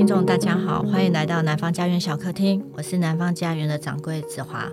听众，大家好，欢迎来到南方家园小客厅，我是南方家园的掌柜子华。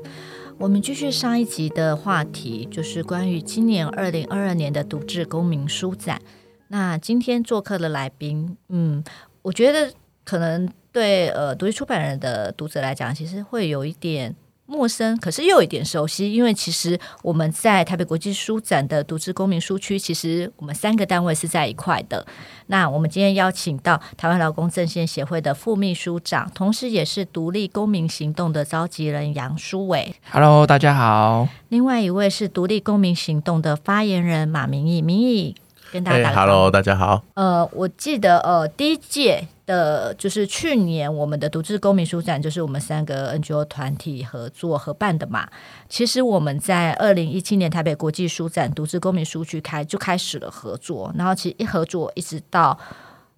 我们继续上一集的话题，就是关于今年二零二二年的独自公民书展。那今天做客的来宾，嗯，我觉得可能对呃独立出版人的读者来讲，其实会有一点。陌生，可是又有一点熟悉，因为其实我们在台北国际书展的独自公民书区，其实我们三个单位是在一块的。那我们今天邀请到台湾劳工阵线协会的副秘书长，同时也是独立公民行动的召集人杨书伟。Hello，大家好。另外一位是独立公民行动的发言人马明义，明义跟大家打个招呼。Hey, Hello，大家好。呃，我记得呃第一届。的就是去年我们的独自公民书展，就是我们三个 NGO 团体合作合办的嘛。其实我们在二零一七年台北国际书展独自公民书局开就开始了合作，然后其实一合作一直到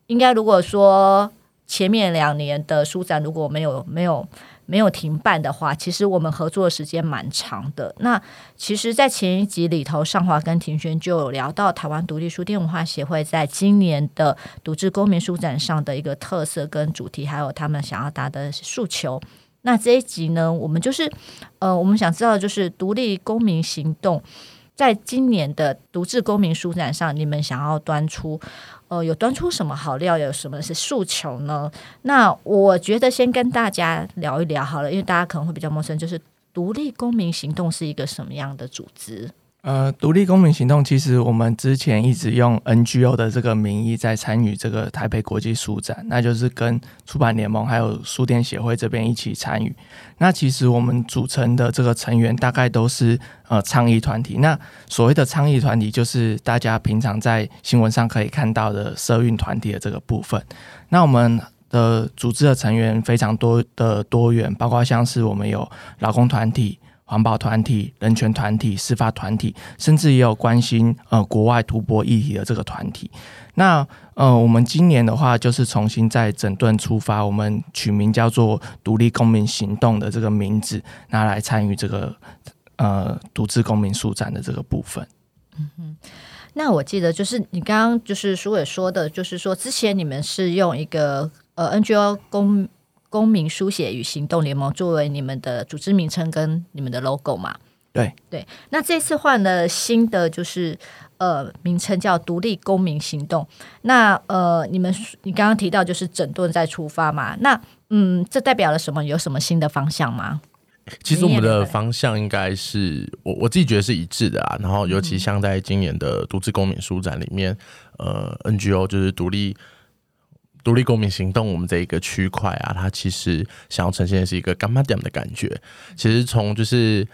应该如果说前面两年的书展如果没有没有。没有停办的话，其实我们合作的时间蛮长的。那其实，在前一集里头，尚华跟庭轩就有聊到台湾独立书店文化协会在今年的独自公民书展上的一个特色跟主题，还有他们想要达的诉求。那这一集呢，我们就是呃，我们想知道的就是独立公民行动在今年的独自公民书展上，你们想要端出。呃，有端出什么好料？有什么是诉求呢？那我觉得先跟大家聊一聊好了，因为大家可能会比较陌生，就是独立公民行动是一个什么样的组织？呃，独立公民行动其实我们之前一直用 NGO 的这个名义在参与这个台北国际书展，那就是跟出版联盟还有书店协会这边一起参与。那其实我们组成的这个成员大概都是呃倡议团体。那所谓的倡议团体，就是大家平常在新闻上可以看到的社运团体的这个部分。那我们的组织的成员非常多的多元，包括像是我们有劳工团体。环保团体、人权团体、司法团体，甚至也有关心呃国外突破议题的这个团体。那呃，我们今年的话，就是重新再整顿出发，我们取名叫做“独立公民行动”的这个名字，拿来参与这个呃独自公民书展的这个部分。嗯哼，那我记得就是你刚刚就是苏伟说的，就是说之前你们是用一个呃 NGO 公。公民书写与行动联盟作为你们的组织名称跟你们的 logo 嘛？对对。那这次换了新的，就是呃名称叫独立公民行动。那呃，你们你刚刚提到就是整顿再出发嘛？那嗯，这代表了什么？有什么新的方向吗？其实我们的方向应该是我我自己觉得是一致的啊。然后尤其像在今年的独自公民书展里面，呃，NGO 就是独立。独立公民行动，我们这一个区块啊，它其实想要呈现的是一个柑仔店的感觉。其实从就是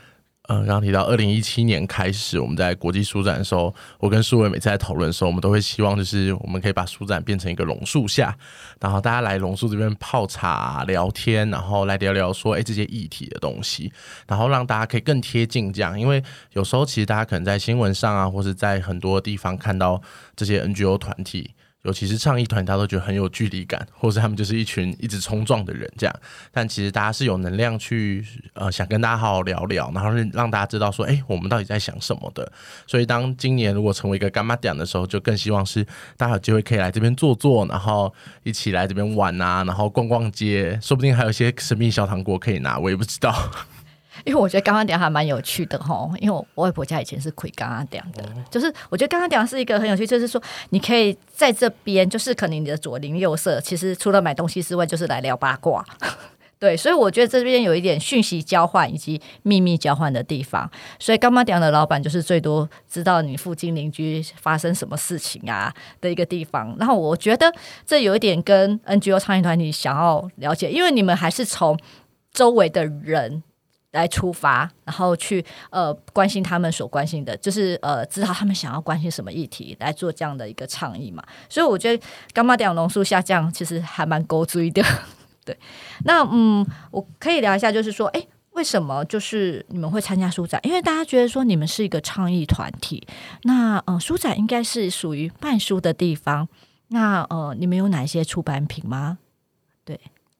呃，刚刚提到二零一七年开始，我们在国际书展的时候，我跟书伟每次在讨论的时候，我们都会希望就是我们可以把书展变成一个榕树下，然后大家来榕树这边泡茶聊天，然后来聊聊说哎这些议题的东西，然后让大家可以更贴近这样。因为有时候其实大家可能在新闻上啊，或是在很多地方看到这些 NGO 团体。尤其是唱一团，大家都觉得很有距离感，或是他们就是一群一直冲撞的人这样。但其实大家是有能量去呃，想跟大家好好聊聊，然后让大家知道说，哎、我们到底在想什么的。所以当今年如果成为一个干妈点的时候，就更希望是大家有机会可以来这边坐坐，然后一起来这边玩啊，然后逛逛街，说不定还有一些神秘小糖果可以拿，我也不知道。因为我觉得柑仔店还蛮有趣的哈，因为我外婆家以前是开柑仔店的，就是我觉得柑仔店是一个很有趣，就是说你可以在这边，就是可能你的左邻右舍，其实除了买东西之外，就是来聊八卦，对，所以我觉得这边有一点讯息交换以及秘密交换的地方，所以柑仔店的老板就是最多知道你附近邻居发生什么事情啊的一个地方。然后我觉得这有一点跟 NGO 倡议团体想要了解，因为你们还是从周围的人。来出发，然后去呃关心他们所关心的，就是呃知道他们想要关心什么议题，来做这样的一个倡议嘛。所以我觉得柑仔店榕树下降其实还蛮勾追的。对，那嗯，我可以聊一下，就是说，哎，为什么就是你们会参加书展？因为大家觉得说你们是一个倡议团体，那呃书展应该是属于卖书的地方，那呃你们有哪些出版品吗？对。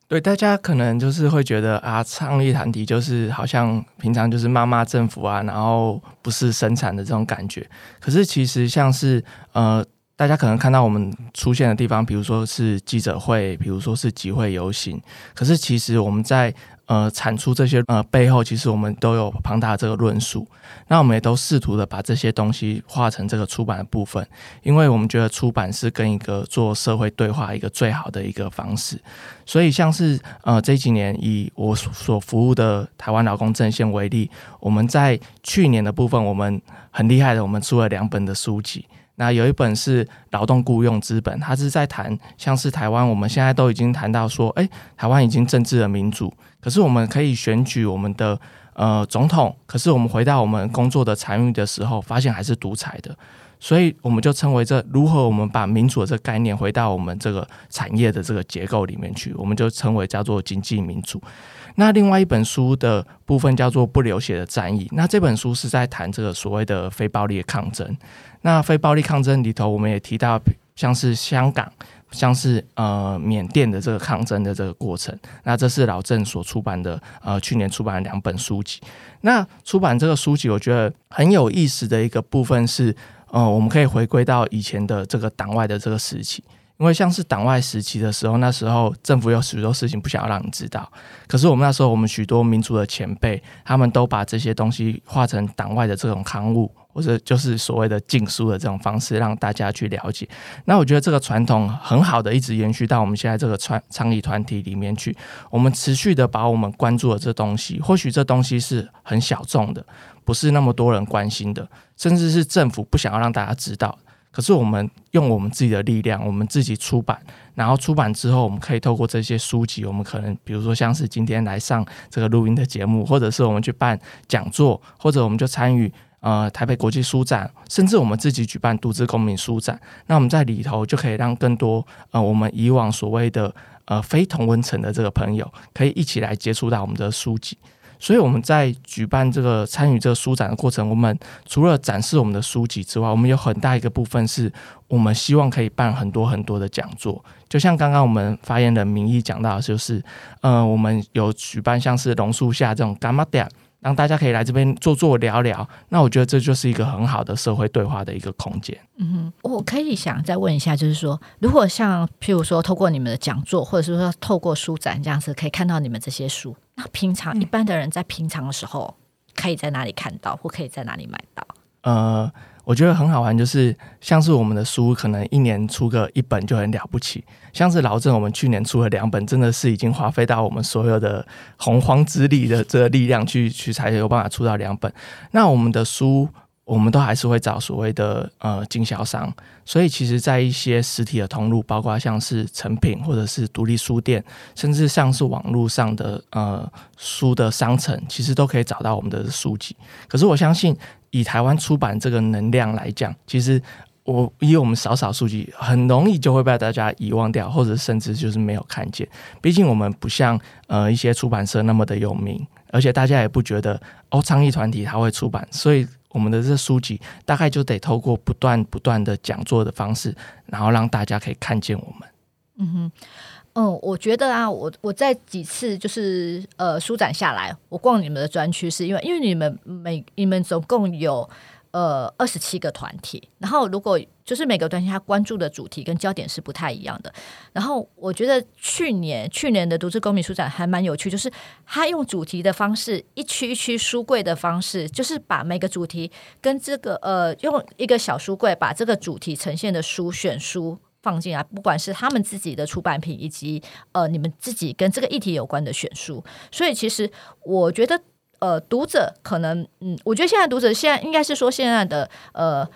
对，大家可能就是会觉得啊，倡议团体就是好像平常就是骂骂政府啊，然后不是生产的这种感觉。可是其实像是呃大家可能看到我们出现的地方，比如说是记者会，比如说是集会游行，可是其实我们在呃产出这些呃背后，其实我们都有庞大的这个论述。那我们也都试图的把这些东西化成这个出版的部分，因为我们觉得出版是跟一个做社会对话一个最好的一个方式。所以像是呃这几年以我所服务的台湾劳工阵线为例，我们在去年的部分，我们很厉害的，我们出了两本的书籍。那有一本是劳动雇佣资本，它是在谈像是台湾，我们现在都已经谈到说，诶，台湾已经政治的民主，可是我们可以选举我们的呃总统，可是我们回到我们工作的参与的时候，发现还是独裁的，所以我们就称为这如何我们把民主的这个概念回到我们这个产业的这个结构里面去，我们就称为叫做经济民主。那另外一本书的部分叫做不流血的战役，那这本书是在谈这个所谓的非暴力的抗争。那非暴力抗争里头，我们也提到像是香港、像是呃缅甸的这个抗争的这个过程。那这是老郑所出版的呃去年出版的两本书籍。那出版这个书籍，我觉得很有意思的一个部分是，哦，我们可以回归到以前的这个党外的这个时期。因为像是党外时期的时候，那时候政府有许多事情不想要让你知道。可是我们那时候，我们许多民主的前辈，他们都把这些东西化成党外的这种刊物，或者就是所谓的禁书的这种方式，让大家去了解。那我觉得这个传统很好的一直延续到我们现在这个倡倡议团体里面去。我们持续的把我们关注的这东西，或许这东西是很小众的，不是那么多人关心的，甚至是政府不想要让大家知道。可是我们用我们自己的力量，我们自己出版，然后出版之后，我们可以透过这些书籍，我们可能比如说像是今天来上这个录音的节目，或者是我们去办讲座，或者我们就参与呃台北国际书展，甚至我们自己举办独自公民书展，那我们在里头就可以让更多呃我们以往所谓的呃非同温层的这个朋友，可以一起来接触到我们的书籍。所以我们在举办这个参与这个书展的过程，我们除了展示我们的书籍之外，我们有很大一个部分是我们希望可以办很多很多的讲座。就像刚刚我们发言人名义讲到，就是呃，我们有举办像是榕树下这种柑仔店。让大家可以来这边坐坐聊聊，那我觉得这就是一个很好的社会对话的一个空间。嗯哼，我可以想再问一下，就是说，如果像譬如说透过你们的讲座，或者是说透过书展这样子，可以看到你们这些书，那平常一般的人在平常的时候，可以在哪里看到，或可以在哪里买到？呃。我觉得很好玩，就是像是我们的书，可能一年出个一本就很了不起。像是老郑，我们去年出了两本，真的是已经花费到我们所有的洪荒之力的这个力量去去才有办法出到两本。那我们的书，我们都还是会找所谓的呃经销商，所以其实，在一些实体的通路，包括像是成品或者是独立书店，甚至像是网络上的呃书的商城，其实都可以找到我们的书籍。可是我相信。以台湾出版这个能量来讲，其实我以我们少少数据，很容易就会被大家遗忘掉，或者甚至就是没有看见。毕竟我们不像呃一些出版社那么的有名，而且大家也不觉得哦，倡议团体它会出版，所以我们的这书籍大概就得透过不断不断的讲座的方式，然后让大家可以看见我们。嗯哼。嗯，我觉得啊，我我在几次就是呃舒展下来，我逛你们的专区，是因为因为你们每你们总共有呃二十七个团体，然后如果就是每个团体他关注的主题跟焦点是不太一样的，然后我觉得去年去年的读资公民书展还蛮有趣，就是他用主题的方式，一区一区书柜的方式，就是把每个主题跟这个呃用一个小书柜把这个主题呈现的书选书。放进来，不管是他们自己的出版品，以及呃你们自己跟这个议题有关的选书，所以其实我觉得呃读者可能嗯，我觉得现在读者现在应该是说现在的呃。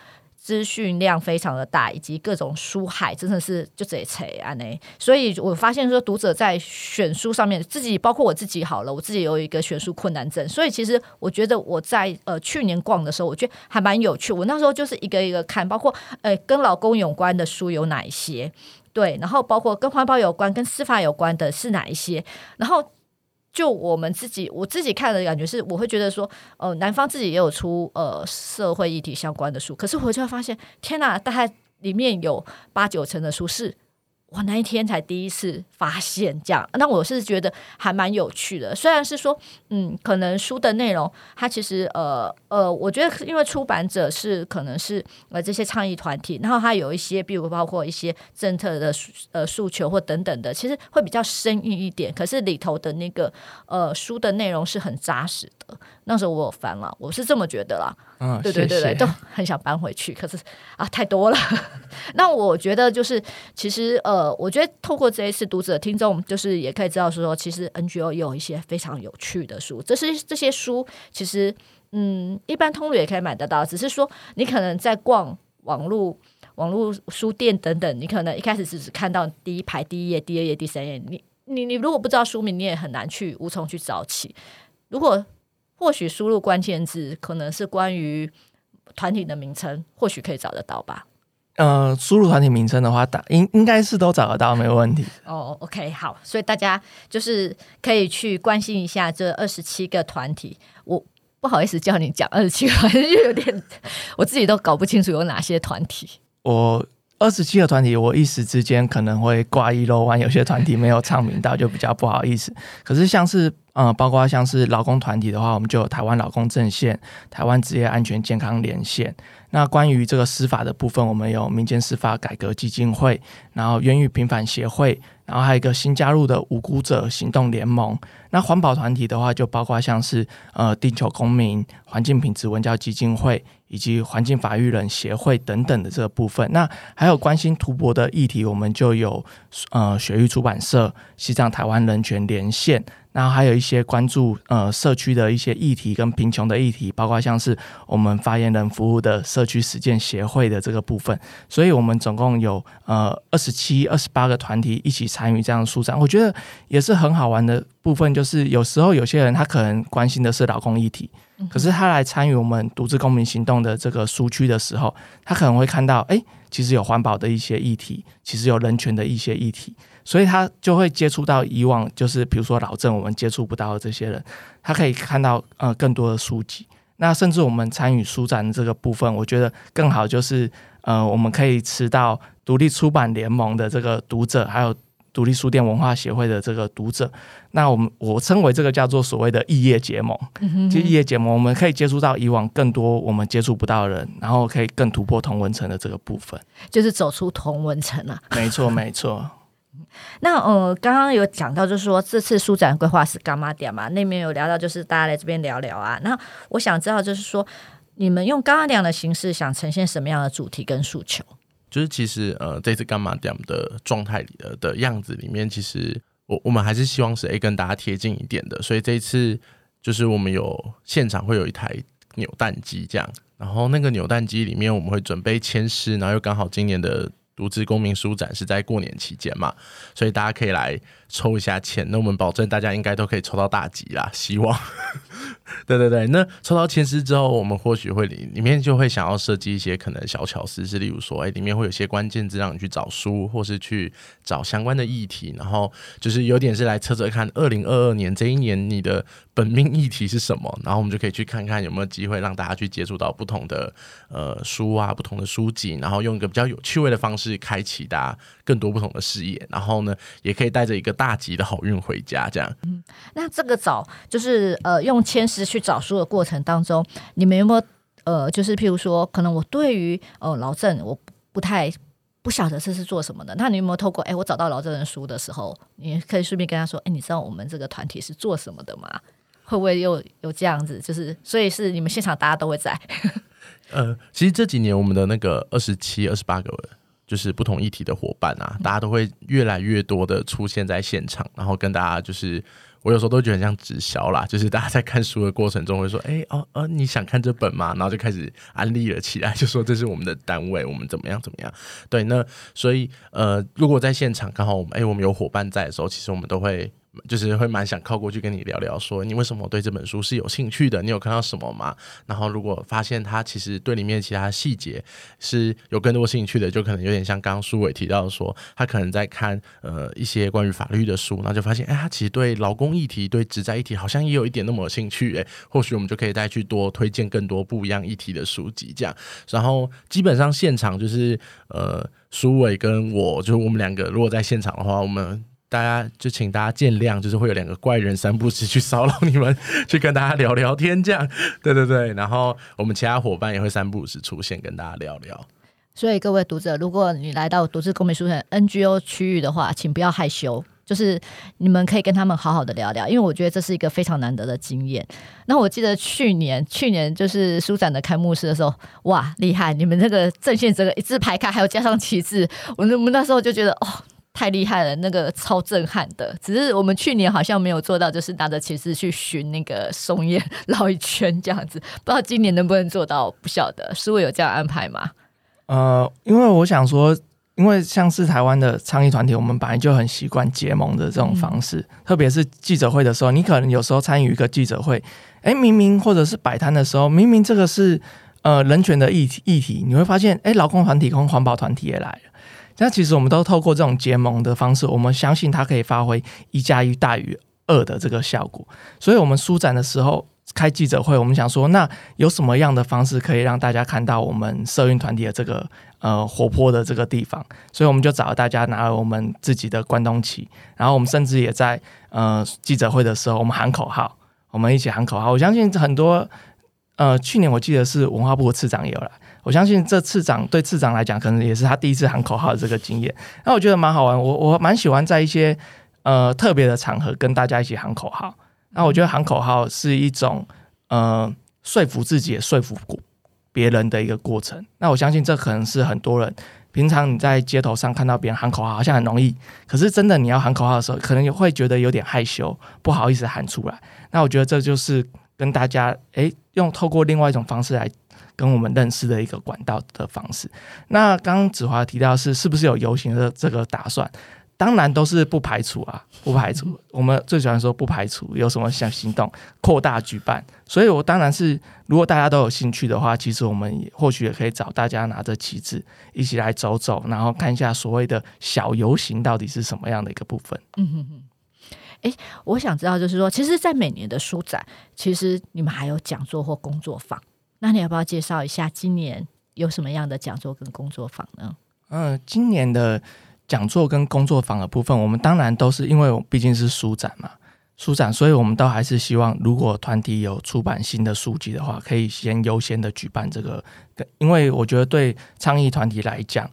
资讯量非常的大，以及各种书海真的是就这一切啊呢，所以我发现说读者在选书上面，自己包括我自己好了，我自己有一个选书困难症，所以其实我觉得我在呃去年逛的时候，我觉得还蛮有趣。我那时候就是一个一个看，包括呃跟老公有关的书有哪一些，对，然后包括跟环保有关、跟司法有关的是哪一些，然后。就我们自己，我自己看的感觉是，我会觉得说，呃，男方自己也有出呃社会议题相关的书，可是我就会发现，天呐，大概里面有八九成的书是我那一天才第一次发现这样，那我是觉得还蛮有趣的。虽然是说，嗯，可能书的内容它其实呃呃，我觉得因为出版者是可能是呃这些倡议团体，然后它有一些，比如包括一些政策的呃诉求或等等的，其实会比较生硬一点。可是里头的那个呃书的内容是很扎实的。那时候我有翻了，我是这么觉得啦。嗯，对对对对，谢谢。都很想搬回去，可是啊太多了。那我觉得就是其实呃。呃，我觉得透过这一次读者听众，就是也可以知道说，其实 NGO 也有一些非常有趣的书。这是这些书，其实嗯，一般通路也可以买得到。只是说，你可能在逛网络网络书店等等，你可能一开始只是看到第一排第一页、第二页、第三页。你你你如果不知道书名，你也很难去无从去找起。如果或许输入关键字，可能是关于团体的名称，或许可以找得到吧。呃，输入团体名称的话，打应应该是都找得到，没有问题。哦，OK，好，所以大家就是可以去关心一下这二十七个团体。我不好意思叫你讲二十七个团体，又有点我自己都搞不清楚有哪些团体。我二十七个团体，我一时之间可能会挂一漏万，有些团体没有唱名到，就比较不好意思。可是像是呃，包括像是劳工团体的话，我们就有台湾劳工阵线、台湾职业安全健康连线。那关于这个司法的部分，我们有民间司法改革基金会，然后冤狱平反协会，然后还有一个新加入的无辜者行动联盟。那环保团体的话，就包括像是呃地球公民、环境品质文教基金会以及环境法育人协会等等的这个部分。那还有关心图博的议题，我们就有呃雪域出版社、西藏台湾人权连线。然后还有一些关注呃社区的一些议题跟贫穷的议题，包括像是我们发言人服务的社区实践协会的这个部分，所以我们总共有呃二十七、二十八个团体一起参与这样的书展，我觉得也是很好玩的部分。就是有时候有些人他可能关心的是劳工议题，可是他来参与我们独自公民行动的这个书区的时候，他可能会看到，哎，其实有环保的一些议题，其实有人权的一些议题。所以他就会接触到以往就是比如说老郑我们接触不到的这些人，他可以看到呃更多的书籍。那甚至我们参与书展的这个部分，我觉得更好就是呃我们可以吃到独立出版联盟的这个读者，还有独立书店文化协会的这个读者。那我们我称为这个叫做所谓的异业结盟，就异业结盟，我们可以接触到以往更多我们接触不到的人，然后可以更突破同文层的这个部分，就是走出同文层了。没错，没错。那呃，刚刚有讲到，就是说这次书展规划是干嘛点嘛，那边有聊到，就是大家来这边聊聊啊。那我想知道，就是说你们用柑仔店的形式，想呈现什么样的主题跟诉求？就是其实呃，这次柑仔店的状态里的的样子里面，其实我我们还是希望是 A 跟大家贴近一点的。所以这一次就是我们有现场会有一台扭蛋机这样，然后那个扭蛋机里面我们会准备签诗，然后又刚好今年的。独自公民书展是在过年期间嘛，所以大家可以来抽一下签。那我们保证大家应该都可以抽到大吉啦，希望。对对对，那抽到前十之后，我们或许会里里面就会想要设计一些可能小巧思，是例如说，哎，里面会有些关键字让你去找书，或是去找相关的议题，然后就是有点是来测测看，二零二二年这一年你的本命议题是什么，然后我们就可以去看看有没有机会让大家去接触到不同的呃书啊，不同的书籍，然后用一个比较有趣味的方式开启大家更多不同的视野，然后呢，也可以带着一个大吉的好运回家，这样。嗯，那这个找就是呃用签诗去找书的过程当中，你们有没有呃，就是譬如说，可能我对于呃老郑我不太不晓得这是做什么的，那你有没有透过哎，我找到老郑的书的时候，你可以顺便跟他说，哎，你知道我们这个团体是做什么的吗？会不会又有这样子？就是所以是你们现场大家都会在。呃，其实这几年我们的那个二十七、二十八个就是不同议题的伙伴啊，大家都会越来越多的出现在现场，然后跟大家就是。我有时候都觉得很像直销啦，就是大家在看书的过程中会说：“哎、欸，哦，哦，你想看这本吗？”然后就开始安利了起来，就说这是我们的单位，我们怎么样怎么样。对，那所以呃，如果在现场刚好我们哎、欸，我们有伙伴在的时候，其实我们都会就是会蛮想靠过去跟你聊聊，说你为什么对这本书是有兴趣的？你有看到什么吗？然后如果发现他其实对里面其他细节是有更多兴趣的，就可能有点像刚刚苏伟提到说，他可能在看呃一些关于法律的书，然后就发现哎，他其实对劳工议题、对职灾议题好像也有一点那么有兴趣哎，或许我们就可以再去多推荐更多不一样议题的书籍这样。然后基本上现场就是呃苏伟跟我，就是我们两个如果在现场的话，我们。大家就请大家见谅，就是会有两个怪人三不时去骚扰你们，去跟大家聊聊天，这样，对对对。然后我们其他伙伴也会三不时出现，跟大家聊聊。所以各位读者，如果你来到读志公民书展 NGO 区域的话，请不要害羞，就是你们可以跟他们好好的聊聊，因为我觉得这是一个非常难得的经验。那我记得去年，去年就是书展的开幕式的时候，哇，厉害！你们这个阵线整个一字排开，还有加上旗帜，我们我们那时候就觉得哦。太厉害了，那个超震撼的。只是我们去年好像没有做到，就是拿着旗帜去寻那个松叶绕一圈这样子。不知道今年能不能做到，不晓得。是会有这样安排吗？呃，因为我想说，因为像是台湾的倡议团体，我们本来就很习惯结盟的这种方式，嗯、特别是记者会的时候，你可能有时候参与一个记者会，哎，明明或者是摆摊的时候，明明这个是呃人权的议题议题，你会发现，哎，劳工团体跟环保团体也来了。那其实我们都透过这种结盟的方式，我们相信它可以发挥一加一大于二的这个效果。所以，我们书展的时候开记者会，我们想说，那有什么样的方式可以让大家看到我们社运团体的这个呃活泼的这个地方？所以，我们就找大家拿了我们自己的关东旗，然后我们甚至也在呃记者会的时候，我们喊口号，我们一起喊口号。我相信很多呃，去年我记得是文化部的次长也有来。我相信这次长对次长来讲，可能也是他第一次喊口号的这个经验。那我觉得蛮好玩，我我蛮喜欢在一些呃特别的场合跟大家一起喊口号。那我觉得喊口号是一种呃说服自己也说服别人的一个过程。那我相信这可能是很多人平常你在街头上看到别人喊口号好像很容易，可是真的你要喊口号的时候，可能也会觉得有点害羞，不好意思喊出来。那我觉得这就是跟大家诶用透过另外一种方式来。跟我们认识的一个管道的方式。那刚刚子华提到是是不是有游行的这个打算？当然都是不排除啊，不排除。我们最喜欢说不排除有什么想行动扩大举办。所以我当然是，如果大家都有兴趣的话，其实我们也或许也可以找大家拿着旗帜一起来走走，然后看一下所谓的小游行到底是什么样的一个部分。嗯哼哼。诶，我想知道就是说，其实，在每年的书展，其实你们还有讲座或工作坊。那你要不要介绍一下今年有什么样的讲座跟工作坊呢？嗯、今年的讲座跟工作坊的部分，我们当然都是因为毕竟是书展嘛，书展，所以我们都还是希望，如果团体有出版新的书籍的话，可以先优先的举办这个，因为我觉得对倡议团体来讲。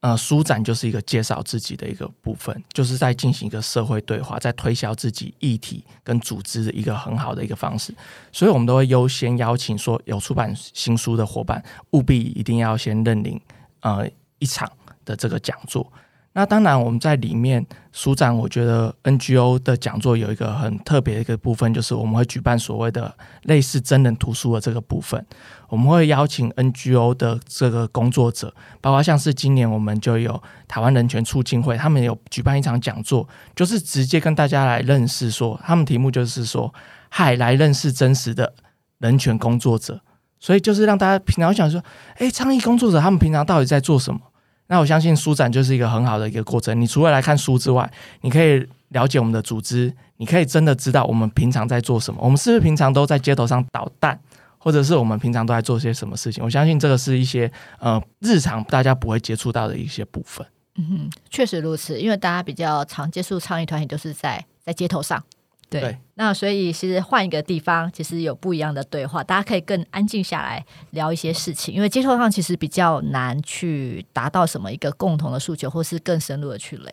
呃，书展就是一个介绍自己的一个部分，就是在进行一个社会对话，在推销自己议题跟组织的一个很好的一个方式，所以我们都会优先邀请说有出版新书的伙伴，务必一定要先认领呃一场的这个讲座。那当然，我们在里面书展，我觉得 NGO 的讲座有一个很特别的一个部分，就是我们会举办所谓的类似真人图书的这个部分。我们会邀请 NGO 的这个工作者，包括像是今年我们就有台湾人权促进会，他们有举办一场讲座，就是直接跟大家来认识说，他们题目就是说，嗨，来认识真实的人权工作者。所以就是让大家平常想说，哎，倡议工作者他们平常到底在做什么？那我相信书展就是一个很好的一个过程。你除了来看书之外，你可以了解我们的组织，你可以真的知道我们平常在做什么。我们是不是平常都在街头上捣蛋，或者是我们平常都在做些什么事情？我相信这个是一些呃日常大家不会接触到的一些部分。嗯哼，确实如此，因为大家比较常接触倡议团体都是在在街头上。对，对，那所以其实换一个地方，其实有不一样的对话，大家可以更安静下来聊一些事情。因为街头上其实比较难去达到什么一个共同的诉求，或是更深入的去聊。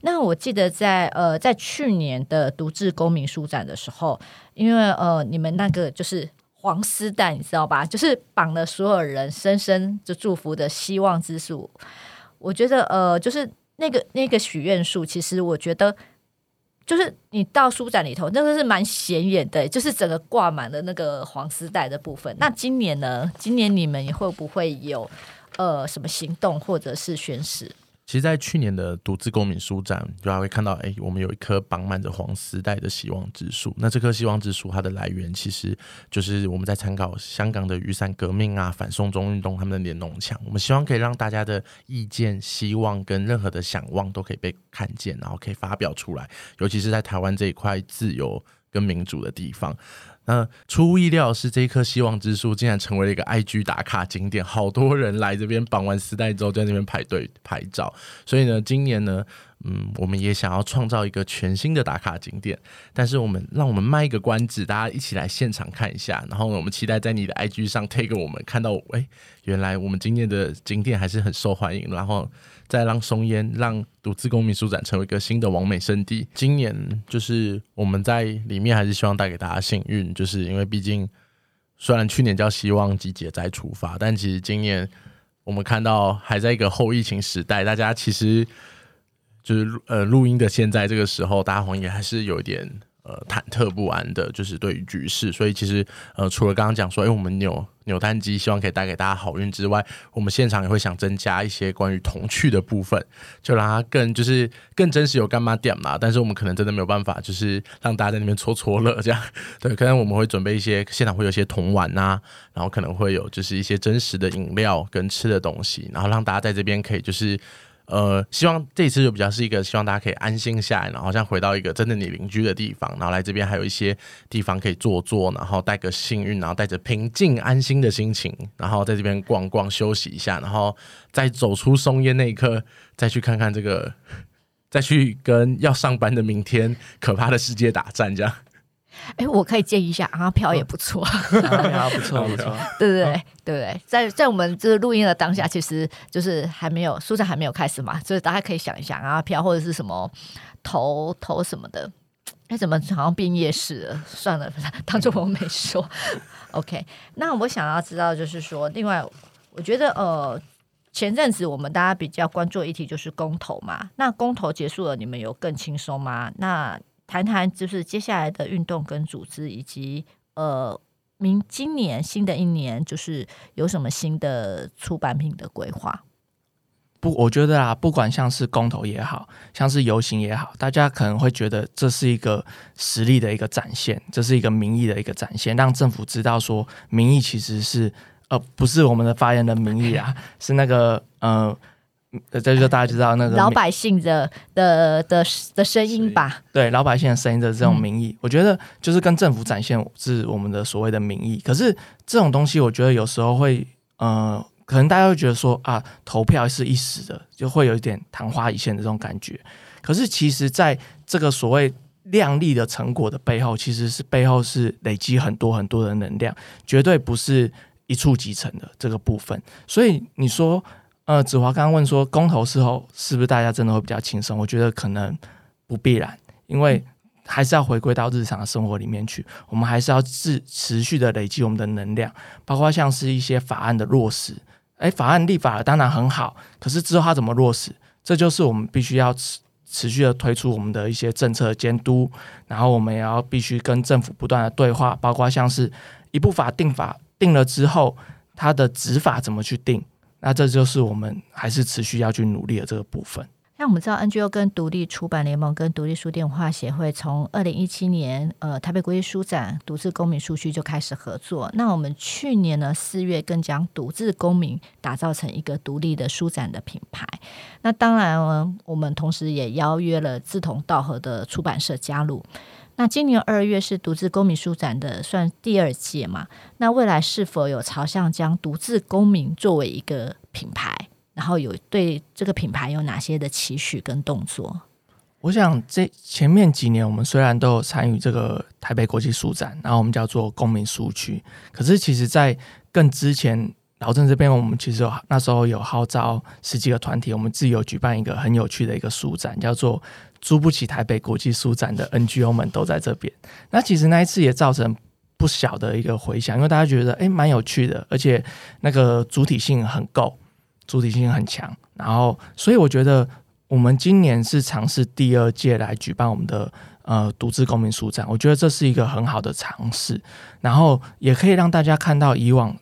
那我记得在呃在去年的独自公民书展的时候，因为呃你们那个就是黄丝带，你知道吧？就是绑了所有人深深就祝福的希望之树。我觉得呃就是那个那个许愿树，其实我觉得。就是你到书展里头，那个是蛮显眼的，就是整个挂满了那个黄丝带的部分。那今年呢？今年你们会不会有呃什么行动或者是宣示？其实，在去年的独自公民书展，就还会看到，哎，我们有一棵绑满着黄丝带的希望之树。那这棵希望之树，它的来源其实就是我们在参考香港的雨伞革命啊、反送中运动他们的连侬墙。我们希望可以让大家的意见、希望跟任何的想望都可以被看见，然后可以发表出来。尤其是在台湾这一块自由跟民主的地方。那出乎意料是，这一棵希望之树竟然成为了一个 IG 打卡景点，好多人来这边绑完丝带之后，在那边排队拍照。所以呢，今年呢，嗯，我们也想要创造一个全新的打卡景点。但是我们让我们卖一个关子，大家一起来现场看一下。然后呢，我们期待在你的 IG 上 tag 我们，看到哎，原来我们今年的景点还是很受欢迎。然后。再让松烟让独自公民书展成为一个新的网美圣地。今年就是我们在里面还是希望带给大家幸运，就是因为毕竟虽然去年叫希望集结再出发，但其实今年我们看到还在一个后疫情时代，大家其实就是呃录音的现在这个时候，大家好像也还是有一点。呃，忐忑不安的，就是对于局势，所以其实呃，除了刚刚讲说，哎、欸，我们扭扭蛋机，希望可以带给大家好运之外，我们现场也会想增加一些关于童趣的部分，就让它更就是更真实有干嘛点嘛。但是我们可能真的没有办法，就是让大家在那边戳戳乐这样。对，可能我们会准备一些现场会有一些童玩呐、啊，然后可能会有就是一些真实的饮料跟吃的东西，然后让大家在这边可以就是。呃，希望这次就比较是一个希望大家可以安心下来，然后像回到一个真的你邻居的地方，然后来这边还有一些地方可以坐坐，然后带个幸运，然后带着平静安心的心情，然后在这边逛逛休息一下，然后再走出松烟那一刻，再去看看这个，再去跟要上班的明天可怕的世界打战，这样。哎，我可以建议一下，阿飘也 不错，阿飘不错不错，对不对？对不对？在在我们这个录音的当下，其实就是还没有书展还没有开始嘛，所以大家可以想一想，阿飘或者是什么投投什么的，哎，怎么好像变夜市了？算了，当做我没说。OK，那我想要知道就是说，另外我觉得呃，前阵子我们大家比较关注的议题就是公投嘛，那公投结束了，你们有更轻松吗？那谈谈就是接下来的运动跟组织，以及呃，明今年新的一年就是有什么新的出版品的规划？不，我觉得啊，不管像是公投也好，像是游行也好，大家可能会觉得这是一个实力的一个展现，这是一个民意的一个展现，让政府知道说民意其实是呃不是我们的发言人民意啊，是那个呃。这就大家知道那个老百姓的的的的声音吧？对，老百姓的声音的这种民意，嗯，我觉得就是跟政府展现是我们的所谓的民意。可是这种东西，我觉得有时候会，呃，可能大家会觉得说啊，投票是一时的，就会有一点昙花一现的这种感觉。可是其实，在这个所谓亮丽的成果的背后，其实是背后是累积很多很多的能量，绝对不是一触即成的这个部分。所以你说。呃，子华刚刚问说，公投之后是不是大家真的会比较轻松？我觉得可能不必然，因为还是要回归到日常的生活里面去。我们还是要持持续的累积我们的能量，包括像是一些法案的落实。哎，法案立法了当然很好，可是之后它怎么落实？这就是我们必须要持持续的推出我们的一些政策监督，然后我们也要必须跟政府不断的对话，包括像是一部法定法定了之后，它的执法怎么去定？那这就是我们还是持续要去努力的这个部分。那我们知道，NGO 跟独立出版联盟跟独立书店文化协会从二零一七年呃台北国际书展独自公民书区就开始合作。那我们去年呢四月更将独自公民打造成一个独立的书展的品牌。那当然呢，我们同时也邀约了志同道合的出版社加入。那今年二月是独自公民书展的算第二届嘛？那未来是否有朝向将独自公民作为一个品牌，然后有对这个品牌有哪些的期许跟动作？我想这前面几年我们虽然都有参与这个台北国际书展，然后我们叫做公民书区，可是其实在更之前，老郑这边我们其实有那时候有号召十几个团体，我们自己有举办一个很有趣的一个书展，叫做。租不起台北国际书展的 NGO 们都在这边。那其实那一次也造成不小的一个回响，因为大家觉得诶蛮有趣的，而且那个主体性很够，主体性很强。然后，所以我觉得我们今年是尝试第二届来举办我们的呃独自公民书展，我觉得这是一个很好的尝试。然后也可以让大家看到以往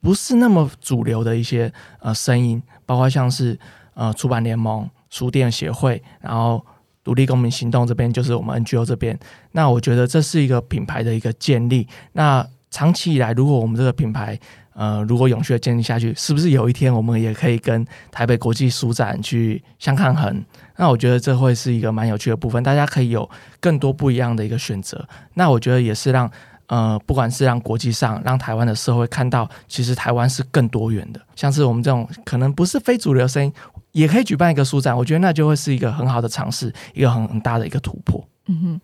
不是那么主流的一些呃声音，包括像是。呃出版联盟、书店协会，然后独立公民行动这边就是我们 NGO 这边。那我觉得这是一个品牌的一个建立。那长期以来，如果我们这个品牌呃如果永续的建立下去，是不是有一天我们也可以跟台北国际书展去相抗衡？那我觉得这会是一个蛮有趣的部分，大家可以有更多不一样的一个选择。那我觉得也是让。呃，不管是让国际上、让台湾的社会看到，其实台湾是更多元的。像是我们这种可能不是非主流声音，也可以举办一个书展，我觉得那就会是一个很好的尝试，一个很很大的一个突破。嗯哼，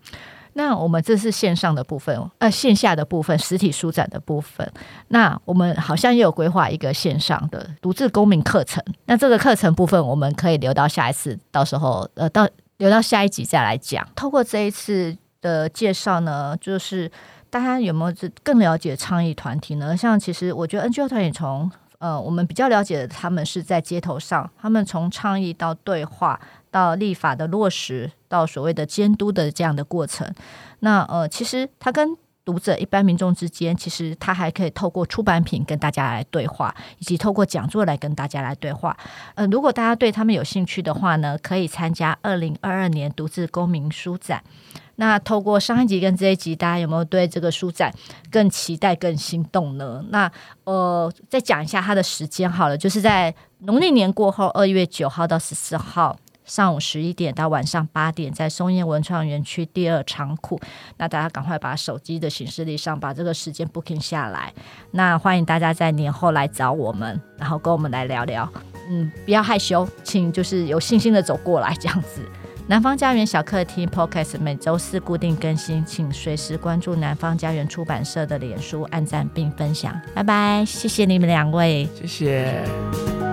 那我们这是线上的部分，呃，线下的部分，实体书展的部分。那我们好像也有规划一个线上的独自公民课程。那这个课程部分，我们可以留到下一次，到时候呃，到留到下一集再来讲。透过这一次的介绍呢，就是。大家有没有更了解倡议团体呢？像其实我觉得 NGO 团体从呃，我们比较了解的，他们是在街头上，他们从倡议到对话，到立法的落实，到所谓的监督的这样的过程。那呃，其实他跟读者一般民众之间，其实他还可以透过出版品跟大家来对话，以及透过讲座来跟大家来对话。呃，如果大家对他们有兴趣的话呢，可以参加二零二二年读字公民书展。那透过上一集跟这一集，大家有没有对这个书展更期待、更心动呢？那呃，再讲一下它的时间好了，就是在农历年过后，二月九号到十四号上午十一点到晚上八点，在松烟文创园区第二仓库。那大家赶快把手机的行事历上把这个时间 booking 下来。那欢迎大家在年后来找我们，然后跟我们来聊聊。嗯，不要害羞，请就是有信心的走过来，这样子。南方家园小客厅 Podcast 每周四固定更新，请随时关注南方家园出版社的脸书，按赞并分享。拜拜，谢谢你们两位，谢谢。